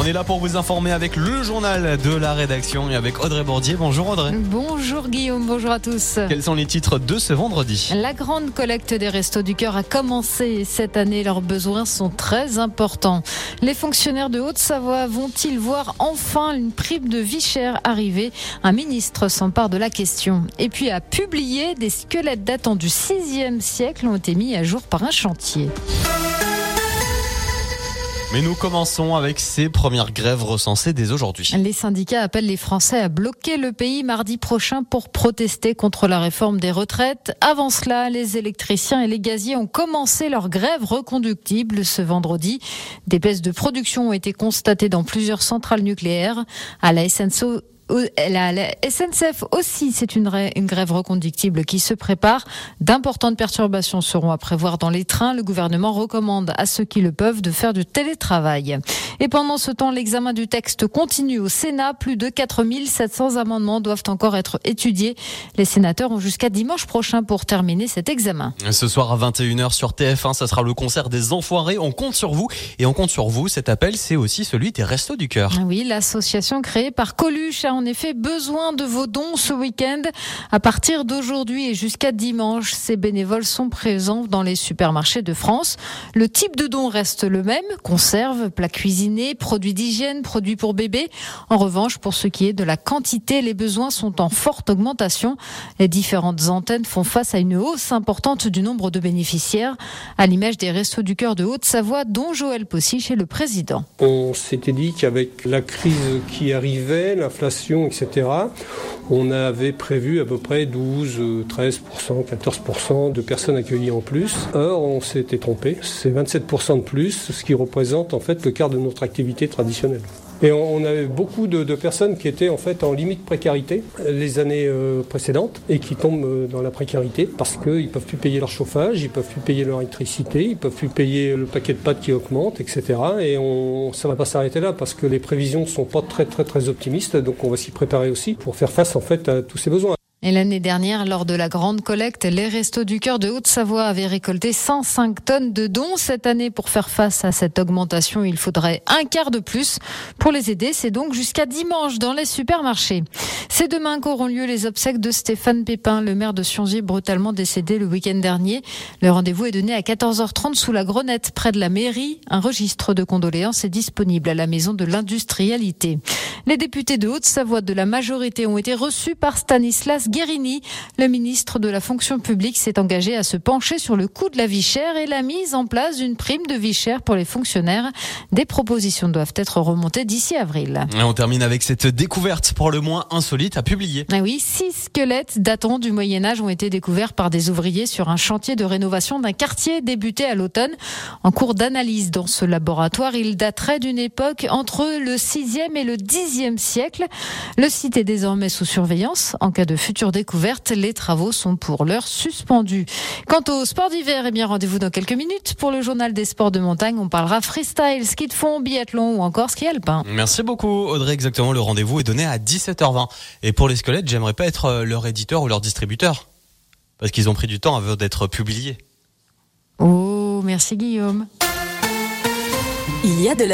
On est là pour vous informer avec le journal de la rédaction et avec Audrey Bordier. Bonjour Audrey. Bonjour Guillaume, bonjour à tous. Quels sont les titres de ce vendredi La grande collecte des Restos du Cœur a commencé cette année. Leurs besoins sont très importants. Les fonctionnaires de Haute-Savoie vont-ils voir enfin une prime de vie chère arriver? Un ministre s'empare de la question. Et puis à publier des squelettes datant du 6e siècle ont été mis à jour par un chantier. Mais nous commençons avec ces premières grèves recensées dès aujourd'hui. Les syndicats appellent les Français à bloquer le pays mardi prochain pour protester contre la réforme des retraites. Avant cela, les électriciens et les gaziers ont commencé leur grève reconductible ce vendredi. Des baisses de production ont été constatées dans plusieurs centrales nucléaires. À la SNCO, la, SNCF aussi, c'est une, une, grève reconductible qui se prépare. D'importantes perturbations seront à prévoir dans les trains. Le gouvernement recommande à ceux qui le peuvent de faire du télétravail. Et pendant ce temps, l'examen du texte continue au Sénat. Plus de 4700 amendements doivent encore être étudiés. Les sénateurs ont jusqu'à dimanche prochain pour terminer cet examen. Ce soir à 21h sur TF1, ça sera le concert des Enfoirés. On compte sur vous et on compte sur vous. Cet appel, c'est aussi celui des Restos du Cœur. Oui, l'association créée par Coluche a en effet besoin de vos dons ce week-end. À partir d'aujourd'hui et jusqu'à dimanche, ces bénévoles sont présents dans les supermarchés de France. Le type de don reste le même, conserve, plats cuisinés, produits d'hygiène, produits pour bébés. En revanche, pour ce qui est de la quantité, les besoins sont en forte augmentation. Les différentes antennes font face à une hausse importante du nombre de bénéficiaires, à l'image des Restos du Cœur de Haute-Savoie, dont Joël Possich est le président. On s'était dit qu'avec la crise qui arrivait, l'inflation, etc., on avait prévu à peu près 12, 13%, 14% de personnes accueillies en plus. Or, on s'était trompé. C'est 27% de plus, ce qui représente en fait le quart de notre activité traditionnelle. Et on avait beaucoup de, personnes qui étaient en fait en limite précarité les années euh, précédentes et qui tombent euh, dans la précarité parce qu'ils ne peuvent plus payer leur chauffage, ils ne peuvent plus payer leur électricité, ils ne peuvent plus payer le paquet de pâtes qui augmente, etc. Et on, ça ne va pas s'arrêter là parce que les prévisions ne sont pas très très très optimistes, donc on va s'y préparer aussi pour faire face en fait à tous ces besoins. Et l'année dernière, lors de la grande collecte, les Restos du Cœur de Haute-Savoie avaient récolté 105 tonnes de dons. Cette année, pour faire face à cette augmentation, il faudrait un quart de plus. Pour les aider, c'est donc jusqu'à dimanche dans les supermarchés. C'est demain qu'auront lieu les obsèques de Stéphane Pépin, le maire de Siongy, brutalement décédé le week-end dernier. Le rendez-vous est donné à 14h30 sous la Grenette, près de la mairie. Un registre de condoléances est disponible à la maison de l'industrialité. Les députés de Haute-Savoie de la majorité ont été reçus par Stanislas Guérini. Le ministre de la fonction publique s'est engagé à se pencher sur le coût de la vie chère et la mise en place d'une prime de vie chère pour les fonctionnaires. Des propositions doivent être remontées d'ici avril. Et on termine avec cette découverte pour le moins insolite à publier. Ah oui, six squelettes datant du Moyen Âge ont été découverts par des ouvriers sur un chantier de rénovation d'un quartier débuté à l'automne. En cours d'analyse dans ce laboratoire, il daterait d'une époque entre le 6e et le 10e siècle. Le site est désormais sous surveillance. En cas de futur découverte. Les travaux sont pour l'heure suspendus. Quant au sport d'hiver, eh bien rendez-vous dans quelques minutes pour le journal des sports de montagne. On parlera freestyle, ski de fond, biathlon ou encore ski alpin. Merci beaucoup Audrey. Exactement, le rendez-vous est donné à 17h20. Et pour les squelettes, j'aimerais pas être euh, leur éditeur ou leur distributeur. Parce qu'ils ont pris du temps avant d'être publiés. Oh, merci Guillaume. Il y a de